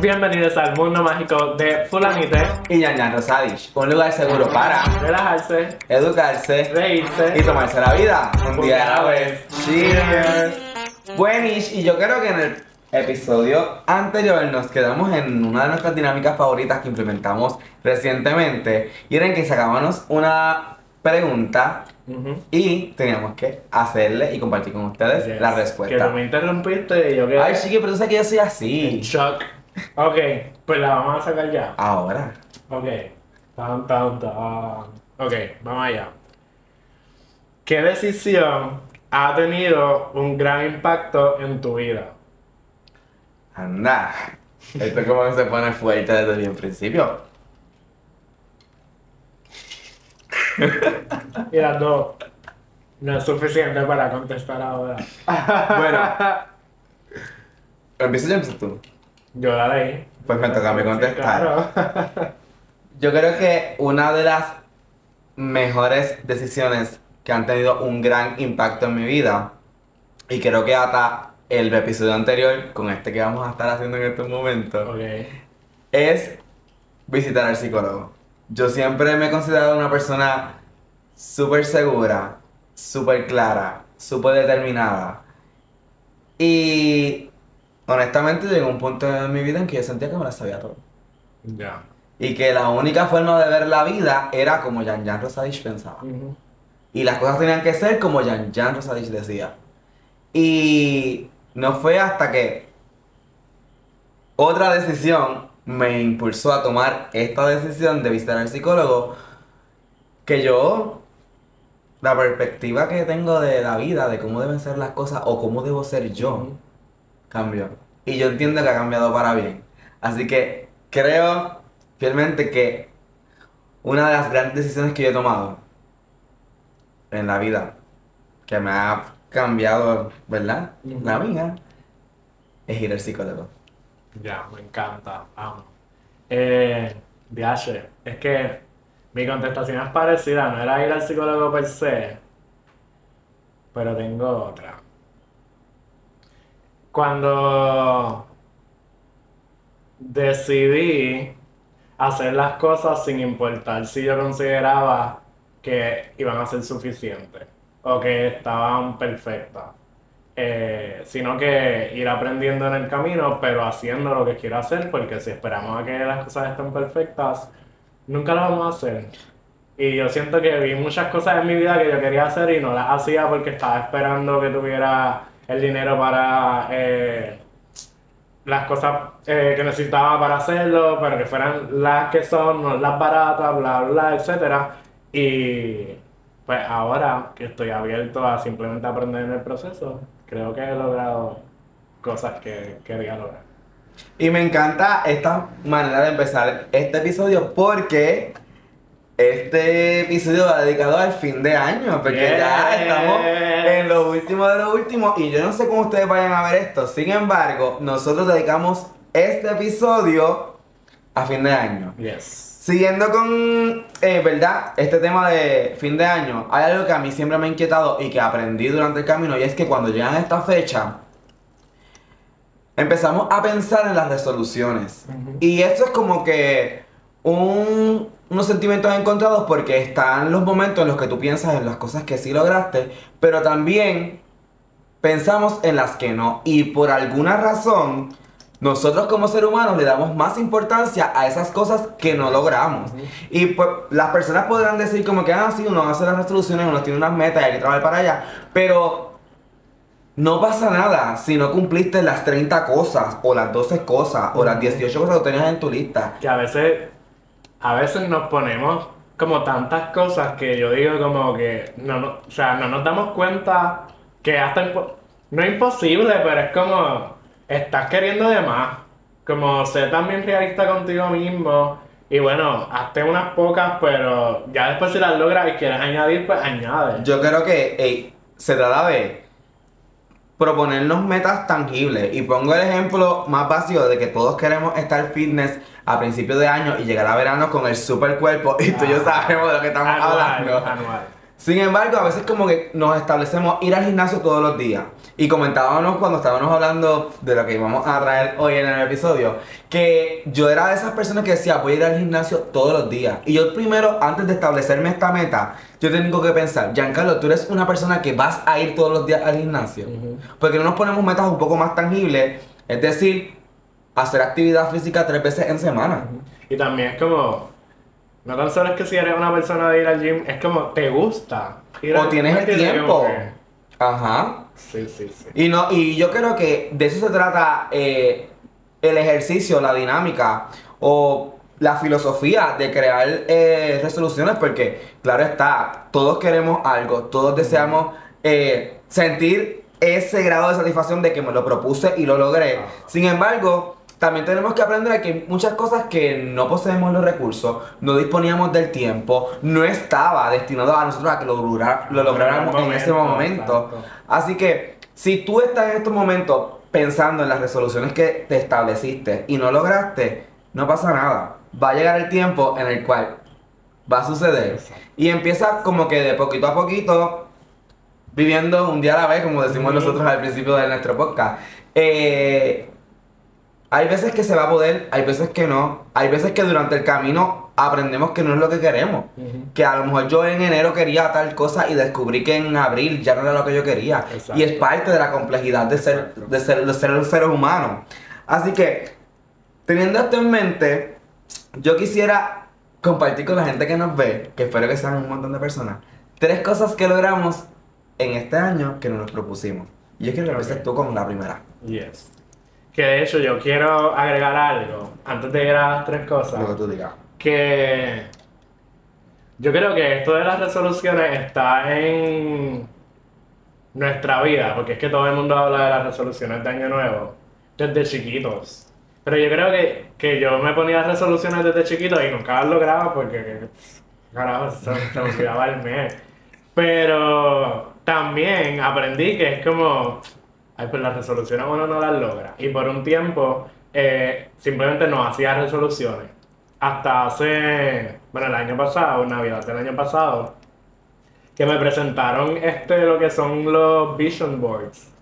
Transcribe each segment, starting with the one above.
Bienvenidos al mundo mágico de Fulanite. Y Yan Rosadich, un lugar seguro para Relajarse, educarse reírse. y tomarse la vida un día a la vez. Cheers. Buenish, y yo creo que en el episodio anterior nos quedamos en una de nuestras dinámicas favoritas que implementamos recientemente y era en que sacábamos una pregunta Ujú. y teníamos que hacerle y compartir con ustedes Yes. la Que respuesta. tú me interrumpiste y yo quedé Ay, chiqui, pero tú sabes que yo soy en así. shock. Ok, pues la vamos a sacar ya. Ahora. Ok. Tan, tan, tan. Ok, vamos allá. ¿Qué decisión ha tenido un gran impacto en tu vida? Anda. Esto como que se pone fuerte desde el principio. Las dos. No es suficiente para contestar ahora. Bueno, empiezo empiezas tú. Yo la leí. Pues me toca a mí Sí, contestar. claro. Yo creo que una de las mejores decisiones que han tenido un gran impacto en mi vida, y creo que ata el episodio anterior con este que vamos a estar haciendo en estos momentos, es visitar al psicólogo. Yo siempre me he considerado una persona súper segura, súper clara, súper determinada. Y honestamente llegó un punto en mi vida en que yo sentía que me la sabía todo. Ya. Y que la única forma de ver la vida era como Jan Jan Rosadich pensaba. Y las cosas tenían que ser como Jan Jan Rosadich decía. Y no fue hasta que otra decisión me impulsó a tomar esta decisión de visitar al psicólogo que yo, la perspectiva que tengo de la vida, de cómo deben ser las cosas o cómo debo ser yo. Cambió. Y yo entiendo que ha cambiado para bien. Así que creo fielmente que una de las grandes decisiones que yo he tomado en la vida, que me ha cambiado, ¿verdad? La vida, es ir al psicólogo. Ya, me encanta. Vamos. Eh, Diache, es que mi contestación es parecida, no era ir al psicólogo per se, pero tengo otra. Cuando decidí hacer las cosas sin importar si yo consideraba que iban a ser suficientes o que estaban perfectas. Eh, sino que ir aprendiendo en el camino, pero haciendo lo que quiero hacer, porque si esperamos a que las cosas estén perfectas, nunca las vamos a hacer. Y yo siento que vi muchas cosas en mi vida que yo quería hacer y no las hacía porque estaba esperando que tuviera el dinero para eh, las cosas eh, que necesitaba para hacerlo, pero que fueran las que son, no las baratas, bla, bla, etcétera. Y pues ahora que estoy abierto a simplemente aprender en el proceso, creo que he logrado cosas que quería lograr. Y me encanta esta manera de empezar este episodio porque este episodio va dedicado al fin de año, porque ya estamos en lo último de lo último y yo no sé cómo ustedes vayan a ver esto. Sin embargo, nosotros dedicamos este episodio a fin de año. Yes. Siguiendo con, eh, ¿verdad? Este tema de fin de año, hay algo que a mí siempre me ha inquietado y que aprendí durante el camino y es que cuando llegan a esta fecha, empezamos a pensar en las resoluciones. Y esto es como que un- unos sentimientos encontrados porque están los momentos en los que tú piensas en las cosas que sí lograste, pero también pensamos en las que no. Y por alguna razón, nosotros como seres humanos le damos más importancia a esas cosas que no logramos. Y pues las personas podrán decir como que, ah, sí, uno hace las resoluciones, uno tiene unas metas y hay que trabajar para allá, pero no pasa nada si no cumpliste las 30 cosas, o las 12 cosas, o las 18 cosas que tenías en tu lista. Que a veces, a veces nos ponemos como tantas cosas que yo digo como que, no, no, o sea, no nos damos cuenta que hasta, no es imposible, pero es como, estás queriendo de más. Como ser también realista contigo mismo. Y bueno, hazte unas pocas, pero ya después si las logras y quieres añadir, pues añade. Yo creo que ey, se trata de proponernos metas tangibles. Y pongo el ejemplo más básico de que todos queremos estar fitness a principios de año y llegar a verano con el super cuerpo. Y tú y yo sabemos de lo que estamos Anual, hablando. anual. Sin embargo, a veces como que nos establecemos ir al gimnasio todos los días. Y comentábamos cuando estábamos hablando de lo que íbamos a traer hoy en el episodio, que yo era de esas personas que decía, voy a ir al gimnasio todos los días. Y yo primero, antes de establecerme esta meta, yo tengo que pensar, Giancarlo, tú eres una persona que vas a ir todos los días al gimnasio. Porque no nos ponemos metas un poco más tangibles, es decir, hacer actividad física tres veces en semana. Y también es como, no tan solo es que si eres una persona de ir al gym, es como te gusta. ir O al- tienes el tiempo. Que- Ajá. Sí, sí, sí. Y no, y yo creo que de eso se trata eh, el ejercicio, la dinámica o la filosofía de crear eh, resoluciones, porque claro está, todos queremos algo, todos deseamos eh, sentir ese grado de satisfacción de que me lo propuse y lo logré. Sin embargo, también tenemos que aprender a que hay muchas cosas que no poseemos los recursos, no disponíamos del tiempo, no estaba destinado a nosotros a que lo, lograr- lo lográramos en ese momento. exacto. Así que si tú estás en estos momentos pensando en las resoluciones que te estableciste y no lograste, no pasa nada. Va a llegar el tiempo en el cual va a suceder. Exacto. Y empieza como que de poquito a poquito, viviendo un día a la vez, como decimos nosotros al principio de nuestro podcast. Eh, hay veces que se va a poder, hay veces que no. Hay veces que durante el camino aprendemos que no es lo que queremos. Ujú. Que a lo mejor yo en enero quería tal cosa y descubrí que en abril ya no era lo que yo quería. Exacto. Y es parte de la complejidad de ser, de ser, de ser un ser humano. Así que, teniendo esto en mente, yo quisiera compartir con la gente que nos ve, que espero que sean un montón de personas, tres cosas que logramos en este año que nos propusimos. Y quiero que empieces Ok. tú con la primera. Yes. Que de hecho yo quiero agregar algo antes de ir a las tres cosas. Lo que tú digas. que yo creo que esto de las resoluciones está en nuestra vida, porque es que todo el mundo habla de las resoluciones de Año Nuevo desde chiquitos. Pero yo creo que, que yo me ponía resoluciones desde chiquito y nunca las lograba porque, carajo, se, se me olvidaba el mes. Pero también aprendí que es como, ay, pues las resoluciones uno no las logra. Y por un tiempo eh, simplemente no hacía resoluciones. Hasta hace, bueno, el año pasado, Navidad del año pasado, que me presentaron este, lo que son los vision boards.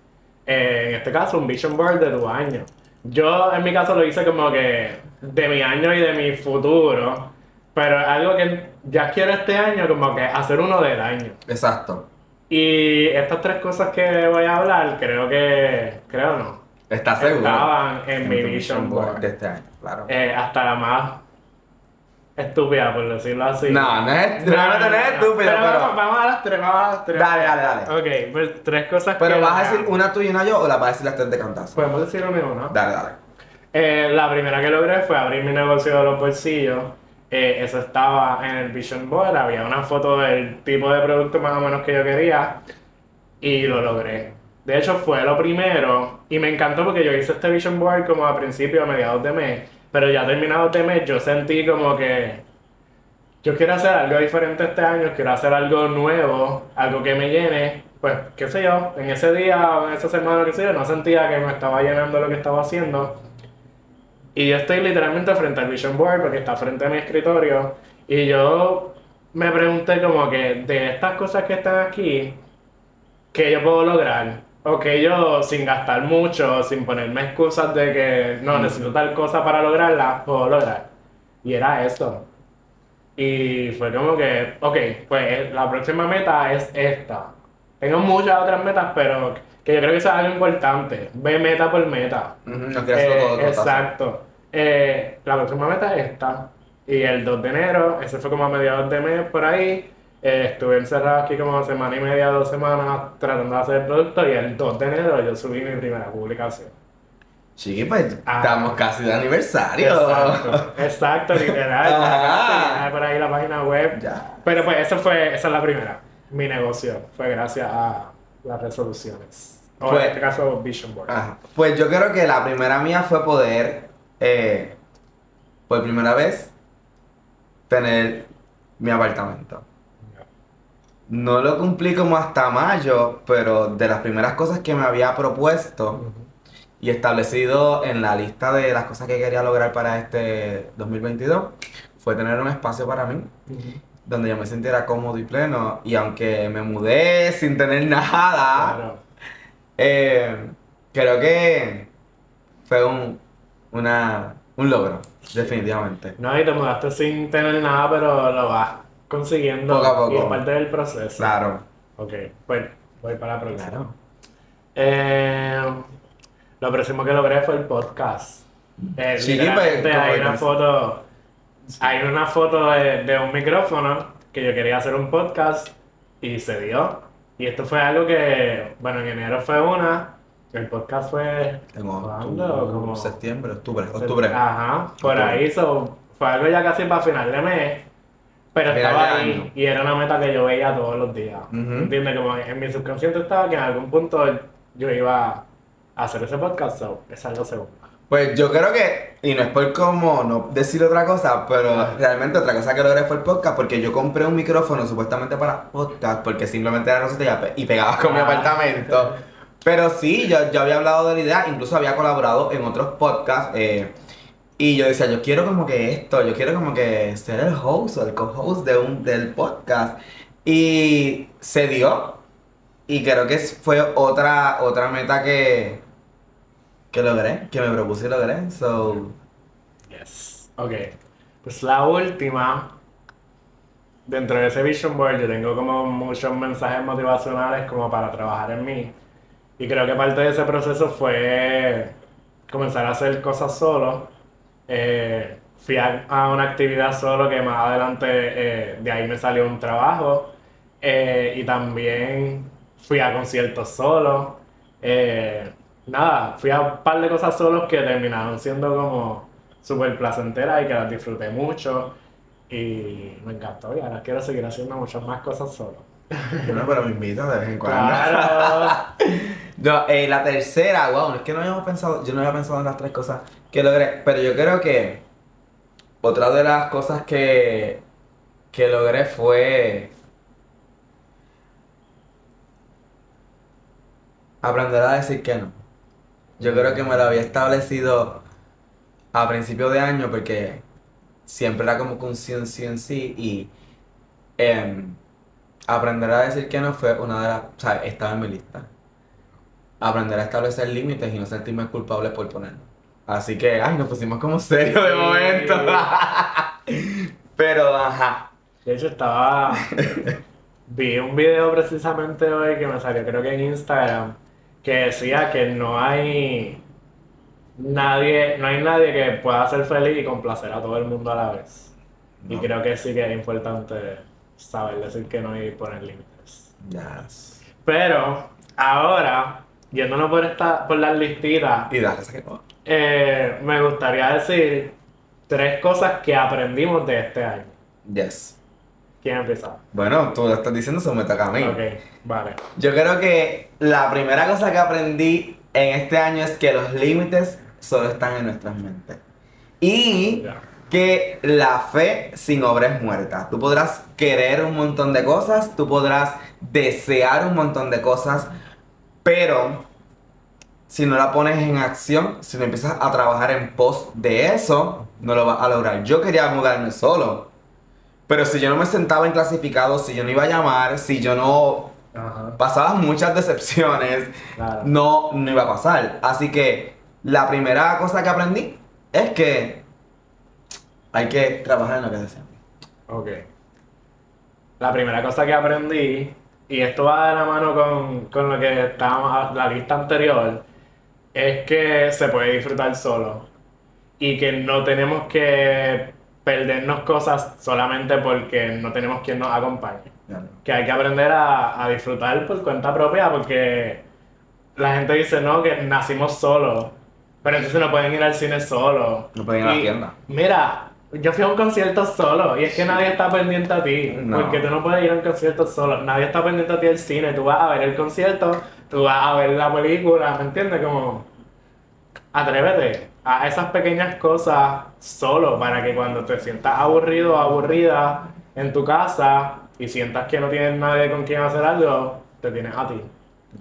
Eh, en este caso, un vision board de tu año. Yo, en mi caso, lo hice como que de mi año y de mi futuro. Pero algo que ya quiero este año, como que hacer uno del año. Exacto. Y estas tres cosas que voy a hablar, creo que, creo no, ¿Estás seguro? estaban en mi vision board. de este año, claro. Eh, hasta la más estúpida, por decirlo así. No, no es- realmente no es estúpido, pero- Vamos, vamos a las tres, vamos a las tres. Dale, dale, dale. Ok, pues tres cosas Pero que... vas a decir una tú y una yo o las vas a decir las tres de cantazo. Podemos decir uno y uno. Dale, dale. Eh, la primera que logré fue abrir mi negocio de los bolsillos. Eh, eso estaba en el Vision Board, había una foto del tipo de producto más o menos que yo quería y lo logré. De hecho fue lo primero y me encantó porque yo hice este Vision Board como a principios, a mediados de mes, pero ya terminados de mes yo sentí como que yo quiero hacer algo diferente este año, quiero hacer algo nuevo, algo que me llene, pues qué sé yo, en ese día o en esa semana, qué sé yo, no sentía que me estaba llenando lo que estaba haciendo. Y yo estoy literalmente frente al Vision Board porque está frente a mi escritorio. Y yo me pregunté como que de estas cosas que están aquí, ¿qué yo puedo lograr? O que yo sin gastar mucho, sin ponerme excusas de que no necesito tal cosa para lograrla, puedo lograr. Y era eso. Y fue como que, ok, pues la próxima meta es esta. Tengo muchas otras metas, pero que yo creo que eso es algo importante. Ve meta por meta. No Eh, cotazo. exacto. Eh, la próxima meta es esta. Y el 2 de enero, ese fue como a mediados de mes por ahí. eh, estuve encerrado aquí como semana y media, dos semanas tratando de hacer el producto. Y el 2 de enero yo subí mi primera publicación. Chiqui, pues Ah. estamos casi de aniversario. Exacto, exacto, literal. Ajá. por ahí la página web. Ya. Pero pues esa fue, esa es la primera. Mi negocio fue gracias a las resoluciones. O Pues- en este caso, Vision Board. Ajá. Pues yo creo que la primera mía fue poder, eh, por primera vez, tener mi apartamento. No lo cumplí como hasta mayo, pero de las primeras cosas que me había propuesto y establecido en la lista de las cosas que quería lograr para este 2022 fue tener un espacio para mí. Donde yo me sintiera cómodo y pleno. Y aunque me mudé sin tener nada, Claro. eh, creo que fue un, una, un logro, definitivamente. No, y te mudaste sin tener nada, pero lo vas consiguiendo. Poco a poco. Y es parte del proceso. Claro. Ok, pues voy para la próxima. Claro. Eh, lo próximo que logré fue el podcast. Eh, Sí, pues, ¿cómo hay una foto, hay una foto de, de un micrófono que yo quería hacer un podcast y se dio. Y esto fue algo que, bueno, en enero fue una, el podcast fue Tengo ¿cuándo? Como- septiembre, octubre, octubre. Ajá, por Octubre. ahí so, fue algo ya casi para final de mes, pero estaba ahí año. y era una meta que yo veía todos los días. Ujú. ¿Entiendes? Como en mi subconsciente estaba que en algún punto yo iba a hacer ese podcast, so, es algo seguro. Pues yo creo que, y no es por como no decir otra cosa, pero realmente otra cosa que logré fue el podcast porque yo compré un micrófono supuestamente para podcast porque simplemente era rosita y pe- y pegaba con mi Ah. apartamento. Pero sí, yo, yo había hablado de la idea, incluso había colaborado en otros podcasts eh, y yo decía, yo quiero como que esto, yo quiero como que ser el host o el co-host de del podcast. Y se dio y creo que fue otra, otra meta que, que logré, que me propuse y logré. So, Yes. Ok. Pues la última, dentro de ese vision board, yo tengo como muchos mensajes motivacionales como para trabajar en mí. Y creo que parte de ese proceso fue comenzar a hacer cosas solo. Eh, fui a, a una actividad solo que más adelante eh, de ahí me salió un trabajo. Eh, y también fui a conciertos solo. Eh, nada, fui a un par de cosas solos que terminaron siendo como súper placenteras y que las disfruté mucho. Y me encantó y ahora quiero seguir haciendo muchas más cosas solo. bueno, pero me invita de vez en cuando. Claro. No, eh, la tercera, wow, es que no habíamos pensado, yo no había pensado en las tres cosas que logré, pero yo creo que otra de las cosas que, que logré fue aprender a decir que no. Yo creo que me lo había establecido a principio de año porque siempre era como un sí, un sí, un sí y em, aprender a decir que no fue una de las, o sea, estaba en mi lista. Aprender a establecer límites y no sentirme culpable por ponerlo. Así que, ay, nos pusimos como serios de Sí. momento. Pero, ajá. De hecho, estaba. Vi un video precisamente hoy que me salió, creo que en Instagram, que decía que no hay nadie, no hay nadie que pueda ser feliz y complacer a todo el mundo a la vez. Y creo que sí que es importante saber decir que no y poner límites. Yes. Pero ahora, yéndonos por esta, por las listitas, Y dale, eh, me gustaría decir tres cosas que aprendimos de este año. Yes. ¿Quién empieza? Bueno, tú lo estás diciendo, eso me toca a mí. Ok, vale. Yo creo que la primera cosa que aprendí en este año es que los límites solo están en nuestras mentes. Y que la fe sin obra es muerta. Tú podrás querer un montón de cosas, tú podrás desear un montón de cosas, pero si no la pones en acción, si no empiezas a trabajar en pos de eso, no lo vas a lograr. Yo quería mudarme solo, pero si yo no me sentaba en clasificado, si yo no iba a llamar, si yo no Ajá. pasaba muchas decepciones, Claro. no, no iba a pasar. Así que la primera cosa que aprendí es que hay que trabajar en lo que deseamos. Ok. La primera cosa que aprendí, y esto va de la mano con, con lo que estábamos, a- la lista anterior, es que se puede disfrutar solo. Y que no tenemos que perdernos cosas solamente porque no tenemos quien nos acompañe. Que hay que aprender a, a disfrutar por cuenta propia porque la gente dice, no, que nacimos solos. Pero entonces no pueden ir al cine solo. No pueden ir a la Y, tienda. Mira, yo fui a un concierto solo y es que nadie está pendiente a ti. No. Porque tú no puedes ir a un concierto solo. Nadie está pendiente a ti al cine. Tú vas a ver el concierto, tú vas a ver la película, ¿me entiendes? Como atrévete a esas pequeñas cosas solo para que cuando te sientas aburrido o aburrida en tu casa y sientas que no tienes nadie con quien hacer algo, te tienes a ti.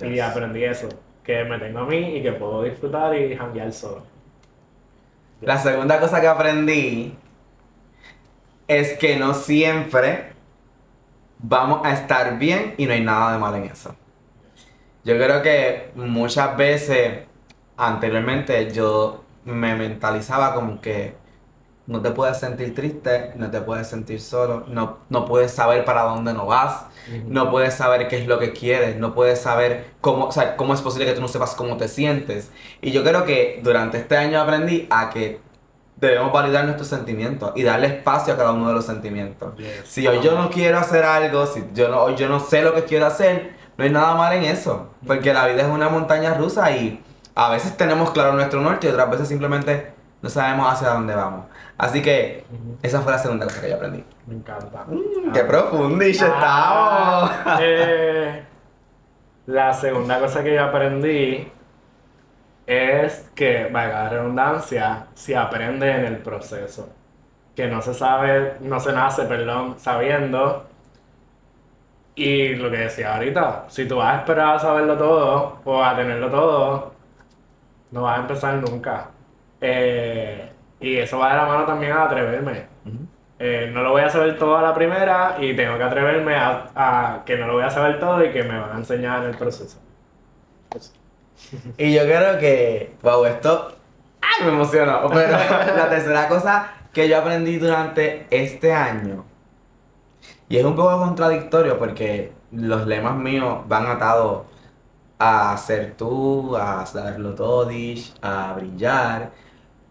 Y Yes. aprendí eso, que me tengo a mí y que puedo disfrutar y janguear solo. La segunda cosa que aprendí es que no siempre vamos a estar bien y no hay nada de malo en eso. Yo creo que muchas veces anteriormente yo me mentalizaba como que no te puedes sentir triste, no te puedes sentir solo, no, no puedes saber para dónde no vas, no puedes saber qué es lo que quieres, no puedes saber cómo, o sea, cómo es posible que tú no sepas cómo te sientes. Y yo creo que durante este año aprendí a que debemos validar nuestros sentimientos y darle espacio a cada uno de los sentimientos. Yes. Si hoy yo no quiero hacer algo, si yo no, hoy yo no sé lo que quiero hacer, no hay nada mal en eso. Porque la vida es una montaña rusa y a veces tenemos claro nuestro norte y otras veces simplemente no sabemos hacia dónde vamos. Así que esa fue la segunda cosa que yo aprendí. Me encanta. Mm, ¡Qué profundish Ah, estamos! eh, la segunda cosa que yo aprendí es que, valga la redundancia, se aprende en el proceso. Que no se sabe, no se nace, perdón, sabiendo. Y lo que decía ahorita, si tú vas a esperar a saberlo todo o a tenerlo todo, no vas a empezar nunca. Eh, y eso va de la mano también a atreverme. Eh, no lo voy a saber todo a la primera y tengo que atreverme a, a que no lo voy a saber todo y que me van a enseñar en el proceso. Y yo creo que, wow, esto ¡ay! me emocionó. Pero la tercera cosa que yo aprendí durante este año, y es un poco contradictorio porque los lemas míos van atados a ser tú, a saberlo todo, a brillar,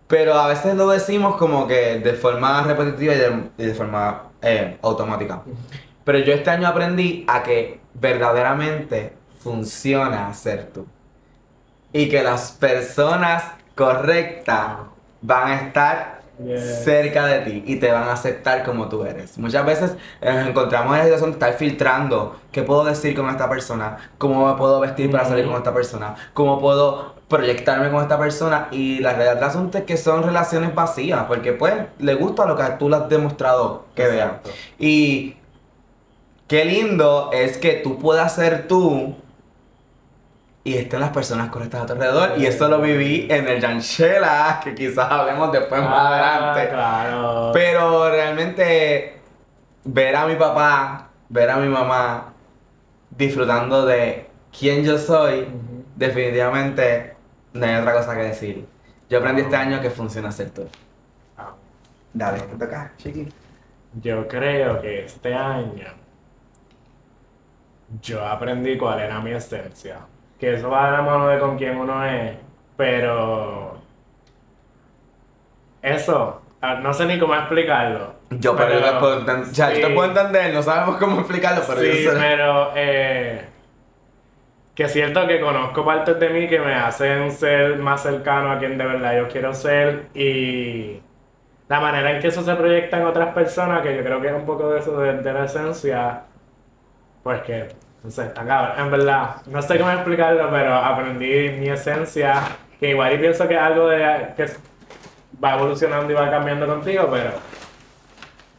pero a veces lo decimos como que de forma repetitiva y de, y de forma eh, automática. Pero yo este año aprendí a que verdaderamente funciona ser tú. Y que las personas correctas van a estar cerca de ti y te van a aceptar como tú eres. Muchas veces eh, nos encontramos en la situación de estar filtrando qué puedo decir con esta persona, cómo me puedo vestir para salir con esta persona, cómo puedo proyectarme con esta persona y la realidad del asunto es que son relaciones vacías porque pues le gusta lo que tú le has demostrado que vean. Y qué lindo es que tú puedas ser tú y estén las personas correctas a tu alrededor. Y eso lo viví en el Janchela, que quizás hablemos después más Ah, adelante. Claro. Pero realmente ver a mi papá, ver a mi mamá disfrutando de quién yo soy, definitivamente no hay otra cosa que decir. Yo aprendí este año que funciona ser tú. Ah. Dale, te toca, chiqui. Yo creo que este año yo aprendí cuál era mi esencia. Que eso va de la mano de con quién uno es, pero eso, ah, no sé ni cómo explicarlo. Yo, pero, yo te puedo enten- o sea, yo te sí. puedo entender, no sabemos cómo explicarlo, pero sí, yo sé. pero eh, que siento que conozco partes de mí que me hacen ser más cercano a quien de verdad yo quiero ser y la manera en que eso se proyecta en otras personas, que yo creo que es un poco de eso de, de la esencia, pues que, no sé, está cabrón. En verdad, no sé cómo explicarlo, pero aprendí mi esencia, que igual y pienso que es algo de, que va evolucionando y va cambiando contigo, pero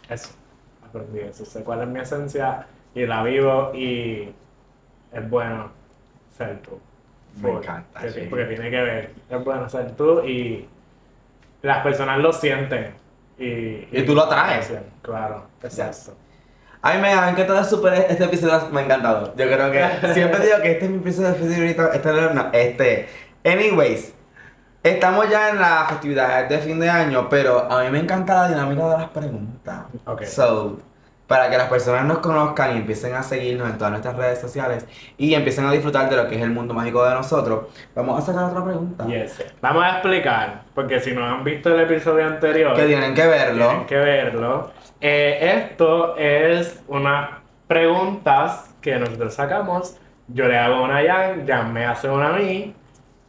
eso, aprendí eso, sé cuál es mi esencia y la vivo y es bueno ser tú. Me encanta, Que- sí. Porque tiene que ver, es bueno ser tú y las personas lo sienten. Y, Y tú lo atraes. Claro, exacto. A mí me ha encantado súper este episodio, me ha encantado. Yo creo que siempre digo que este es mi episodio favorito. Este no, no, este. Anyways, estamos ya en la festividad de fin de año, pero a mí me encanta la dinámica de las preguntas. Ok. So, para que las personas nos conozcan y empiecen a seguirnos en todas nuestras redes sociales y empiecen a disfrutar de lo que es el mundo mágico de nosotros, vamos a sacar otra pregunta. Yes. Vamos a explicar, porque si no han visto el episodio anterior, Que tienen que verlo. tienen que verlo. Eh, esto es unas preguntas que nosotros sacamos. Yo le hago una a Jan, Jan me hace una a mí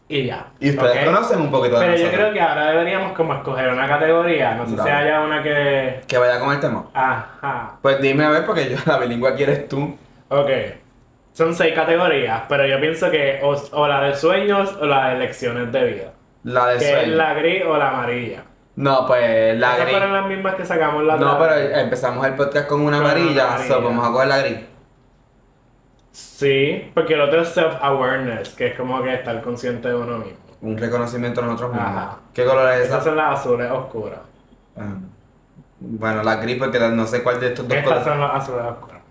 y ya. Y ustedes conocen un poquito de Pero yo creo que ahora deberíamos como escoger una categoría. No sé si haya una que... Que vaya con el tema. Ajá. Pues dime a ver, porque yo la bilingüe aquí eres tú. Ok. Son seis categorías, pero yo pienso que o, o la de sueños o la de lecciones de vida. La de Que es la gris o la amarilla. No, pues la Esas gris. fueron las mismas que sacamos la No, otra pero empezamos el podcast con una Con una amarilla, amarilla. so vamos a coger la gris. Sí, porque el otro es self-awareness, que es como que estar consciente de uno mismo. Un reconocimiento de nosotros mismos. Ajá. ¿Qué color es Esas esa? son las azules oscuras. Ah. Bueno, la gris porque la- no sé cuál de estos dos Estas colores. son las azules oscuras.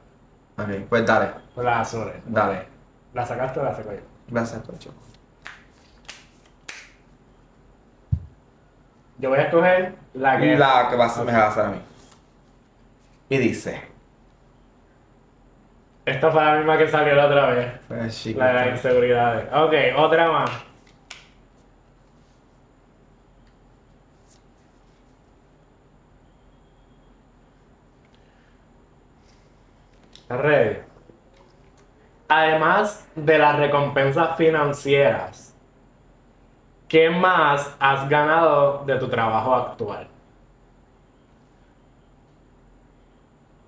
Ok, pues dale. Por las azules. Dale. ¿La sacaste o la saco yo? Gracias, Cocho. Yo voy a escoger la que. La que vas a, me va a hacer a mí. Y dice. Esta fue la misma que salió la otra vez. Pues, chico, La de las inseguridades. Ok, otra más. ¿Estás ready? Además de las recompensas financieras, ¿qué más has ganado de tu trabajo actual?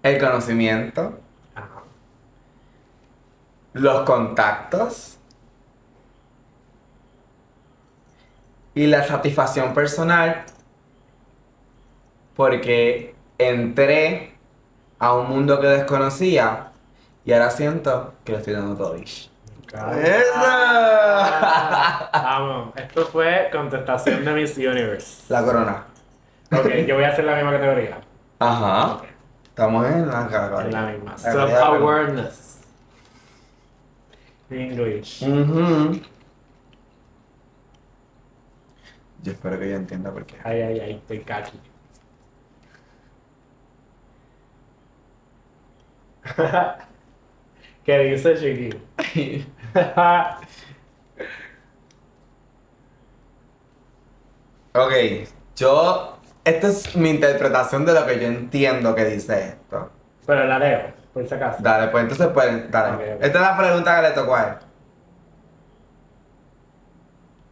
El conocimiento, Ajá. los contactos y la satisfacción personal porque entré a un mundo que desconocía y ahora siento que lo estoy dando todo. ¡Eso! Vamos, esto fue contestación de Miss Universe. La corona. Ok, yo voy a hacer la misma categoría. Ajá. Estamos en la categoría. en la misma. Self-awareness. English. Ujú. Yo espero que ella entienda por qué. Ay, ay, ay, estoy caqui. ¿Qué dice Chiqui? Ok, yo. Esta es mi interpretación de lo que yo entiendo que dice esto. Pero la leo, por si acaso. Dale, pues entonces, pues, dale. Esta es la pregunta que le tocó a él.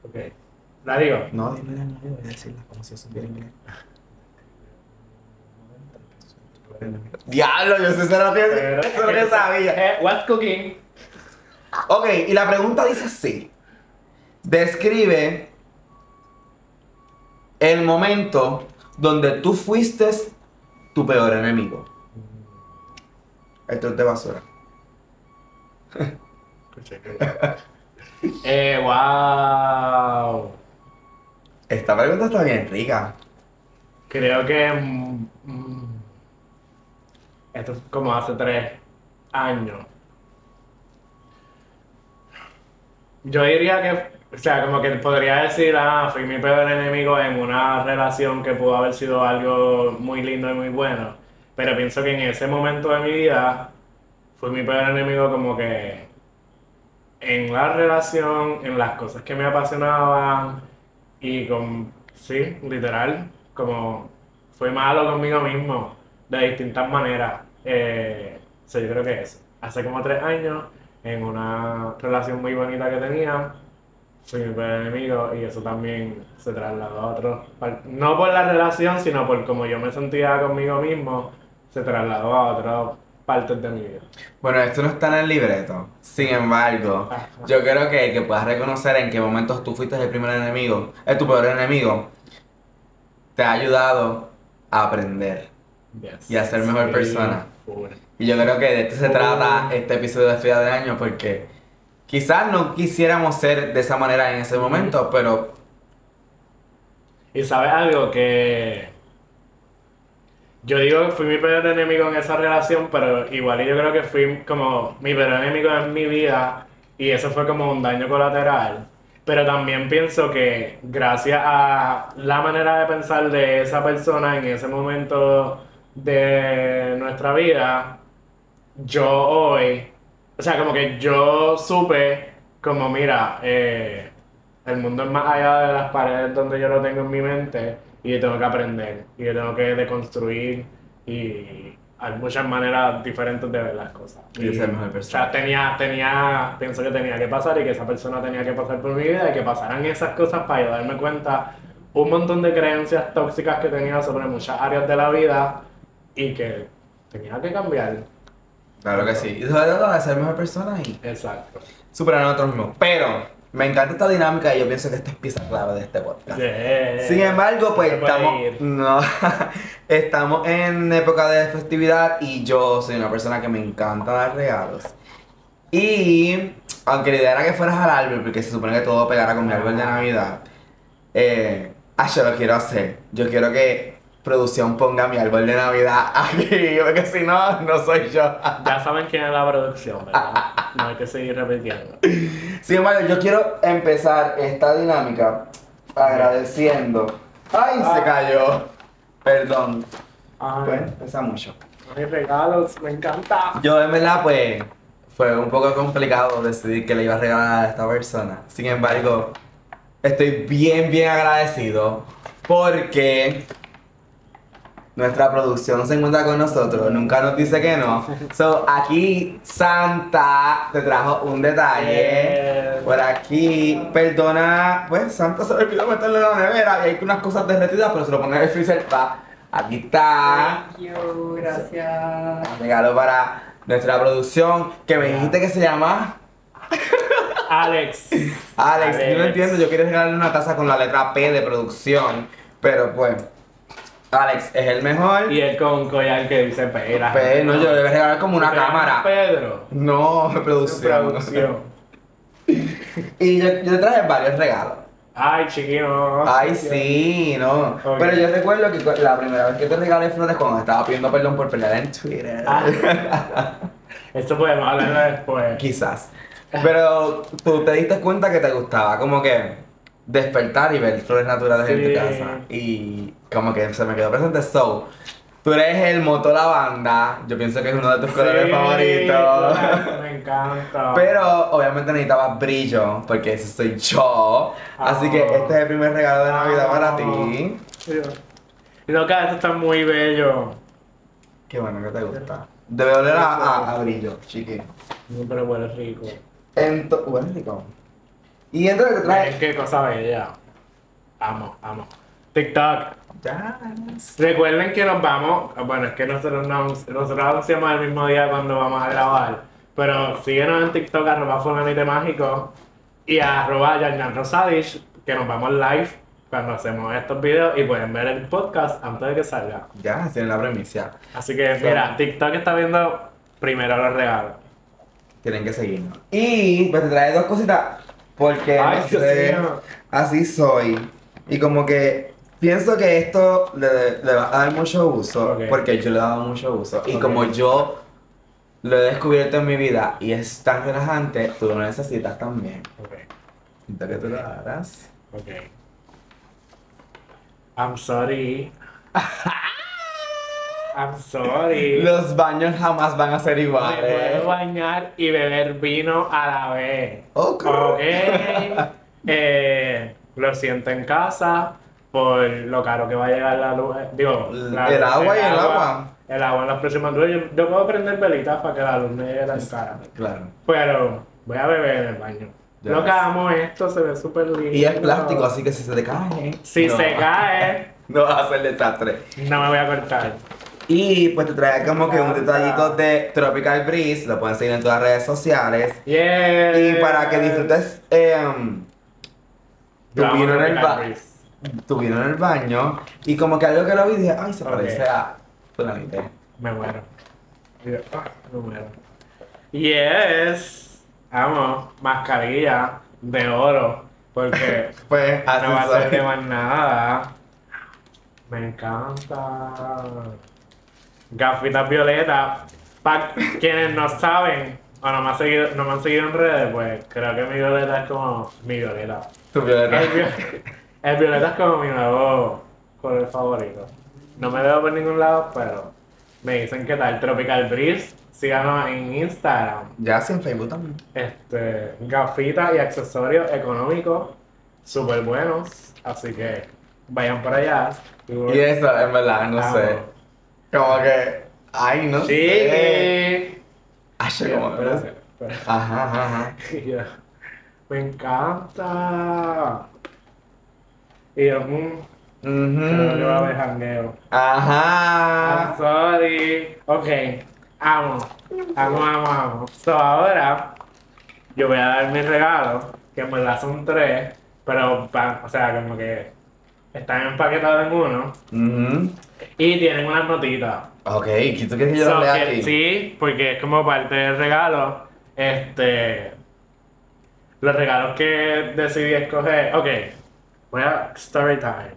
Ok. La digo. No, dime no, voy a decirla como si yo supiera inglés. Diablo, yo sé lo que, eso es lo que sabía. What's cooking? Ok, y la pregunta dice así. Describe el momento donde tú fuiste tu peor enemigo. Esto es de basura. eh, wow. Esta pregunta está bien rica. Creo que. mm, esto es como hace tres años. Yo diría que. O sea, como que podría decir, ah, fui mi peor enemigo en una relación que pudo haber sido algo muy lindo y muy bueno. Pero pienso que en ese momento de mi vida fui mi peor enemigo como que en la relación, en las cosas que me apasionaban y con, sí, literal, como fui malo conmigo mismo de distintas maneras. Eh, sí, yo creo que eso. Hace como tres años, en una relación muy bonita que tenía, fui mi peor enemigo y eso también se trasladó a otros. No por la relación, sino por cómo yo me sentía conmigo mismo, se trasladó a otras partes de mi vida. Bueno, esto no está en el libreto. Sin embargo, Ajá. yo creo que el que puedas reconocer en qué momentos tú fuiste el primer enemigo, es tu peor enemigo, te ha ayudado a aprender. Yes. Y a ser mejor Sí, persona. Y yo creo que de esto se trata este episodio de Estudia de Año, porque quizás no quisiéramos ser de esa manera en ese momento, pero Y sabes algo que yo digo que fui mi peor enemigo en esa relación, pero igual yo creo que fui como mi peor enemigo en mi vida y eso fue como un daño colateral. Pero también pienso que gracias a la manera de pensar de esa persona en ese momento de nuestra vida, yo hoy, o sea, como que yo supe, como mira, eh, el mundo es más allá de las paredes donde yo lo tengo en mi mente y yo tengo que aprender y yo tengo que deconstruir y hay muchas maneras diferentes de ver las cosas. Y de ser mejor O persona. sea, tenía, tenía, pienso que tenía que pasar y que esa persona tenía que pasar por mi vida y que pasaran esas cosas para yo darme cuenta un montón de creencias tóxicas que tenía sobre muchas áreas de la vida y que tenía que cambiar. Claro que sí. Y se trata de ser mejor persona y Exacto. superar a nosotros mismos. Pero me encanta esta dinámica y yo pienso que esta es pieza clave de este podcast. Yeah. Sin embargo, pues Se puede estamos, ir. no, estamos en época de festividad y yo soy una persona que me encanta dar regalos. Y aunque la idea era que fueras al árbol, porque se supone que todo pegara con mi árbol de Navidad, eh, ah, yo lo quiero hacer. Yo quiero que producción ponga mi árbol de Navidad aquí, porque si no, no soy yo. Ya saben quién es la producción, ¿verdad? No hay que seguir repitiendo. Sin embargo, yo quiero empezar esta dinámica agradeciendo. ¡Ay, se cayó! Perdón. Pues, Ay, pesa mucho. mis regalos, me encanta. Yo, en verdad, pues, fue un poco complicado decidir que le iba a regalar a esta persona. Sin embargo, estoy bien, bien agradecido porque nuestra producción se encuentra con nosotros, nunca nos dice que no. So, aquí Santa te trajo un detalle. Bien. Por aquí, perdona, pues Santa se le olvidó meterlo en la nevera y hay unas cosas derretidas, pero se lo pone en el freezer pa. Aquí está. Thank you, gracias. Regalo para nuestra producción que me dijiste que se llama Alex. Alex. Yo no entiendo, yo quería regalarle una taza con la letra P de producción, pero pues Alex es el mejor. Y él con un collar que dice pera. P, no, yo le voy a regalar como una cámara. Pedro. No, producción. Producción. Y yo, yo te traje varios regalos. Ay, chiquino. Ay, sí, no. Pero yo recuerdo que la primera vez que te regalé flores cuando estaba pidiendo perdón por pelear en Twitter. Ah. Esto podemos hablarlo después. Quizás. Pero tú te diste cuenta que te gustaba como que despertar y ver flores naturales en tu casa. Y como que se me quedó presente. So, tú eres el moto lavanda. Yo pienso que es uno de tus colores favoritos. claro, Me encanta. Pero obviamente necesitabas brillo, porque ese soy yo. Así que Ah. este es el primer regalo de Navidad para Ah. ti. Que esto está muy bello. Qué bueno que te gusta. Debe oler a, a- a brillo, chiqui. Pero huele rico. Ento huele rico. Y entonces te trae. qué cosa bella. Amo, amo. TikTok. Ya. Recuerden que nos vamos. Bueno, es que nosotros, no, nosotros anunciamos el mismo día cuando vamos a grabar. Pero síguenos en TikTok, arroba fulanite mágico. Y arroba Yarnan Rosadich, que nos vamos live cuando hacemos estos videos y pueden ver el podcast antes de que salga. Ya, tienen la premisa. Así que mira, TikTok está viendo primero los regalos. Tienen que seguirnos. Y pues te trae dos cositas. Porque Ay, no Dios sé, mío. así soy. Y como que pienso que esto le, le va a dar mucho uso. Ok. Porque yo le he dado mucho uso. Y como yo lo he descubierto en mi vida y es tan relajante, tú lo necesitas también. Ok, Siento que tú lo harás. ok. I'm sorry. I'm sorry. Los baños jamás van a ser Me iguales. puedo bañar y beber vino a la vez. Ok. Ok. Eh, lo siento en casa por lo caro que va a llegar la luz. eh, Digo, la- El agua y el agua. El agua en los próximos días. Yo, yo puedo prender velitas para que la luz no llegue tan cara. Claro. Pero voy a beber en el baño. Ya Lo que amo esto, se ve súper lindo. Y es plástico, así que si se te cae. Si no. se cae, No vas a hacer desastre. no me voy a cortar. Y pues te trae como que un detallito de Tropical Breeze, lo pueden seguir en todas las redes sociales. Yeah. Y para que disfrutes em, tu vino en el ba- tu vino en el baño. Y como que algo que lo vi dije, ay, se parece a fulanite. Me muero. Ah, me muero. Yes. Amo. Mascarilla de oro. Porque Pues no va a ser de más nada. Me encanta. Gafitas violetas. Para quienes no saben o no me, han seguido, no me han seguido en redes, pues creo que mi violeta es como mi violeta. Tu violeta. El, viol- el violeta es como mi nuevo color favorito. No me veo por ningún lado, pero me dicen que tal Tropical Breeze. Síganos en Instagram. Ya sí, en Facebook también. Este, gafitas y accesorios económicos súper buenos. Así que vayan por allá. Y eso, en verdad, no sé. Como que, ay, no sé. Sí. Ay, Sí, como, espérate, espérate. Ajá, ajá, ajá. Y yo, Me encanta. Y yo, mmm, creo que va a haber Ujú. jangueo. Ajá. I'm sorry. Ok, amo. Amo, amo, amo. So ahora yo voy a dar mi regalo, que en verdad son tres, pero o sea, como que están empaquetados en uno y tienen unas notitas. Ok, ¿y tú quieres que yo So lea aquí? sí, porque es como parte del regalo. Este. Los regalos que decidí escoger. Ok, voy a story time.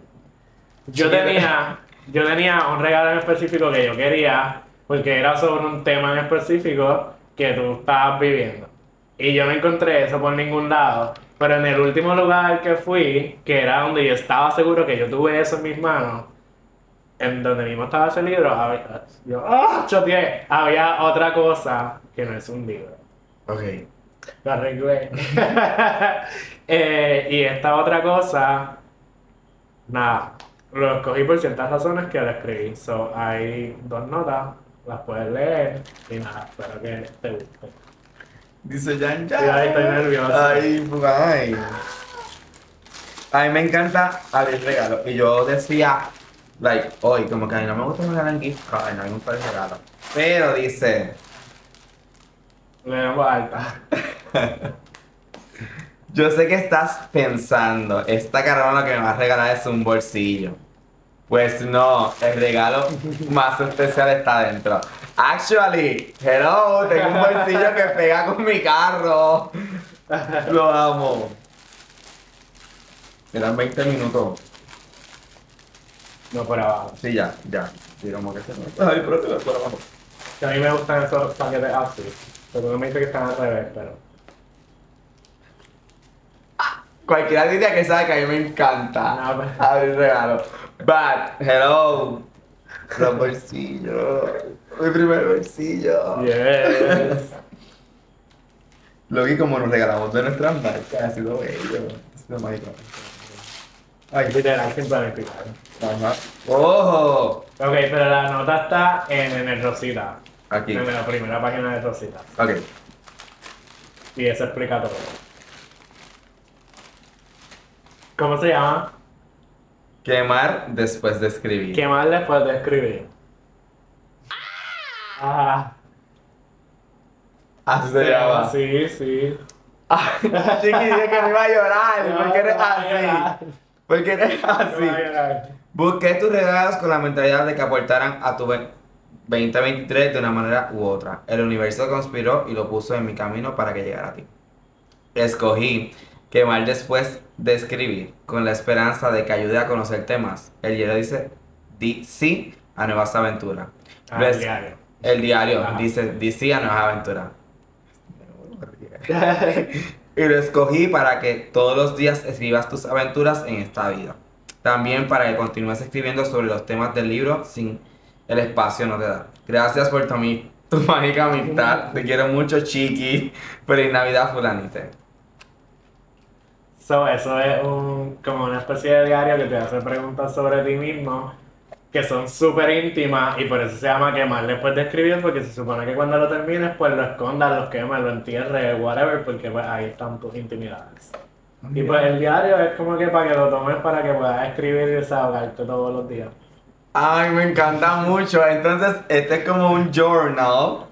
Yo tenía yo tenía un regalo en específico que yo quería, porque era sobre un tema en específico que tú estabas viviendo. Y yo no encontré eso por ningún lado. Pero en el último lugar que fui, que era donde yo estaba seguro que yo tuve eso en mis manos, en donde mismo estaba ese libro, había, yo, ¡ah! choteé! había otra cosa que no es un libro. Ok. Lo arreglé. Eh, y esta otra cosa, nada, lo escogí por ciertas razones que lo escribí. So, hay dos notas, las puedes leer y nada, espero que te guste. Dice Jan Jan. Ahí estoy nervioso. Ay, ay. A mí me encanta abrir regalos. Y yo decía, like, hoy, como que a mí no me gusta regalar en gift card, no me gusta el regalo. Pero dice, Leemos alta. yo sé que estás pensando, esta carona que me vas a regalar es un bolsillo. Pues no, el regalo más especial está dentro. Actually, hello, tengo un bolsillo que pega con mi carro. Lo amo. Me dan 20 minutos. No por abajo. Sí, ya, ya. Sí, como que se me... Ay, pero te por abajo. Que a mí me gustan esos paquetes así. Pero no me dice que están al revés, pero. Cualquiera diría que sabe que a mí me encanta No, pero- abrir regalos. But, hello. Los bolsillos. Mi primer bolsillo. Yes. Lo vi como nos regalamos de nuestras marcas. Ha sido bello. Ha sido mágico. Ay, Literal, sin planificar. ajá. ¡Ojo! Ok, pero la nota está en, en el Rosita. Aquí. En la primera página de Rosita. Ok. Y eso explica todo. ¿Cómo se llama? Quemar después de escribir. ¿Qué más después de escribir? Ah, Así se llama. Sí, sí. Ah, Chiqui dije que no iba a llorar. No, ¿Por qué eres no así? ¿Por qué eres No así? llorar. Busqué tus regalos con la mentalidad de que aportaran a tu ve- 2023 de una manera u otra. El universo conspiró y lo puso en mi camino para que llegara a ti. Escogí quemar después de escribir con la esperanza de que ayude a conocer temas. El hielo dice, di sí a nuevas aventuras. Ah, el diario. Ajá. dice, di sí a nuevas aventuras. Y lo escogí para que todos los días escribas tus aventuras en esta vida. También para que continúes escribiendo sobre los temas del libro sin el espacio no te da. Gracias por tu, tu mágica amistad. Te quiero mucho, Chiqui. Feliz Navidad, fulanite. So, eso es un, como una especie de diario que te hace preguntas sobre ti mismo que son súper íntimas y por eso se llama quemar después de escribir porque se supone que cuando lo termines pues lo escondas, lo quemas, lo entierres, whatever, porque pues ahí están tus intimidades. Y pues el diario es como que para que lo tomes para que puedas escribir y desahogarte todos los días. Ay, me encanta mucho. Entonces, este es como un journal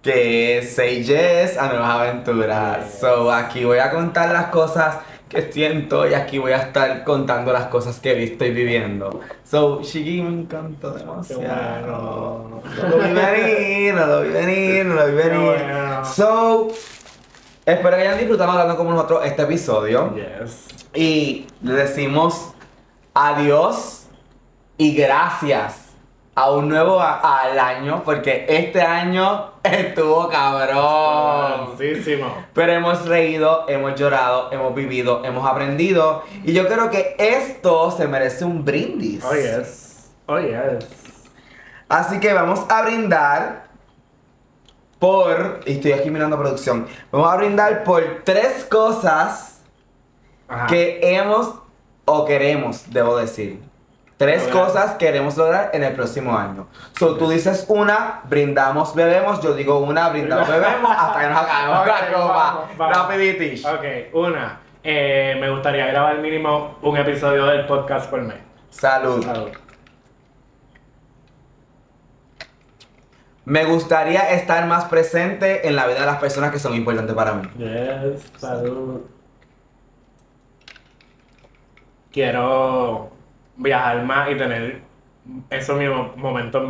que es Say Yes a Nuevas Aventuras. Yes. So, aquí voy a contar las cosas que siento y aquí voy a estar contando las cosas que he visto y viviendo. So, Shigi me encanta demasiado. bueno. No lo vi venir, no lo vi venir, no lo vi venir. So, espero que hayan disfrutado hablando como nosotros este episodio. Yes. Y le decimos adiós y gracias a un nuevo a- al año, porque este año estuvo cabrón. Pero hemos reído, hemos llorado, hemos vivido, hemos aprendido. Y yo creo que esto se merece un brindis. Oh yes. Oh yes. Así que vamos a brindar por. Y estoy aquí mirando producción. Vamos a brindar por tres cosas Ajá. que hemos o queremos, debo decir. Tres Lograr. cosas queremos lograr en el próximo año. So, tú dices una, brindamos, bebemos. Yo digo una, brindamos, bebemos, hasta que nos acabemos Ok, la copa. Rapiditish. Ok, una. eh, me gustaría grabar mínimo un episodio del podcast por mes. Salud. Salud. Me gustaría estar más presente en la vida de las personas que son importantes para mí. Yes, salud. Quiero viajar más y tener esos mismos momentos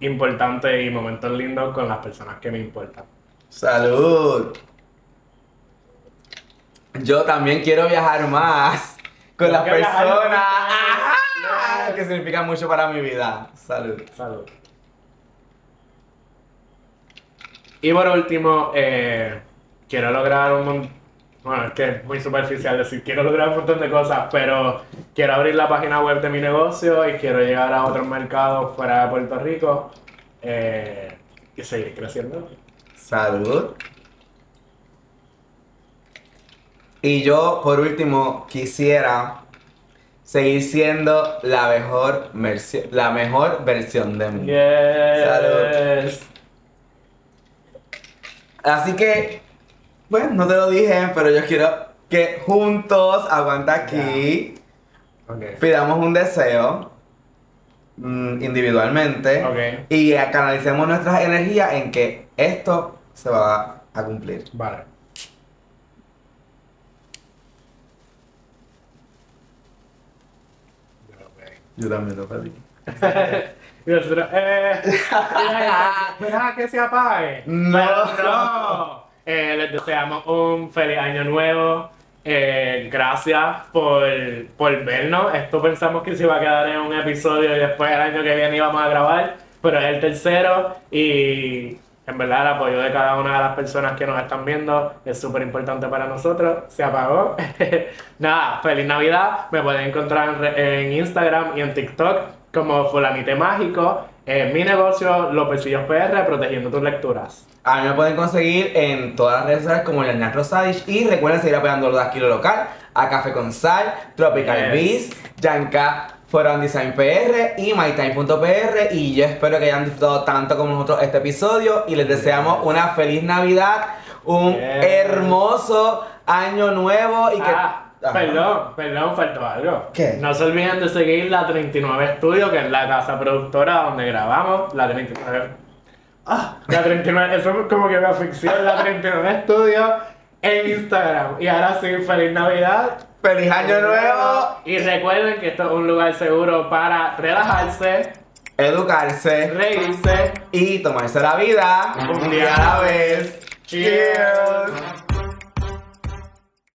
importantes y momentos lindos con las personas que me importan. Salud. Yo también quiero viajar más con las personas. más. Que significan mucho para mi vida. Salud. Salud. Y por último, eh, quiero lograr un mon- Bueno, es que es muy superficial decir quiero lograr un montón de cosas, pero quiero abrir la página web de mi negocio y quiero llegar a otros mercados fuera de Puerto Rico eh, y seguir creciendo. Salud. Y yo, por último, quisiera seguir siendo la mejor, la mejor versión de mí. Yes. Salud. Así que, bueno, no te lo dije, pero yo quiero que juntos, aguanta aquí, pidamos un deseo mm, individualmente Ok. y canalicemos nuestras energías en que esto se va a cumplir. Vale. Yo también lo pedí. Y nosotros, eh, que se apague. No. No. Eh, les deseamos un feliz año nuevo. Eh, gracias por, por vernos. Esto pensamos que se iba a quedar en un episodio y después el año que viene íbamos a grabar, pero es el tercero y en verdad el apoyo de cada una de las personas que nos están viendo es súper importante para nosotros. Se apagó. Nada, feliz Navidad. Me pueden encontrar en, en Instagram y en TikTok como Fulanite Mágico. En mi negocio, Lopecillos PR, protegiendo tus lecturas. A mí me pueden conseguir en todas las redes sociales como Leonard Rosadich y recuerden seguir apoyando lo de Aquilo Local, a Café con Sal, Tropical Yes. Beats, Yanka, Forum Design PR y MyTime.pr y yo espero que hayan disfrutado tanto como nosotros este episodio y les deseamos una feliz Navidad, un hermoso año nuevo y que... Ah, perdón, perdón, faltó algo. ¿Qué? No se olviden de seguir la 39 Studio, que es la casa productora donde grabamos. La 39. Ah, la 39. Eso es como que me asfixió. La 39 Studio en Instagram. Y ahora sí, feliz Navidad. ¡Feliz año nuevo! Y recuerden que esto es un lugar seguro para relajarse, Educarse reírse. y tomarse la vida Un día a la vez. Cheers.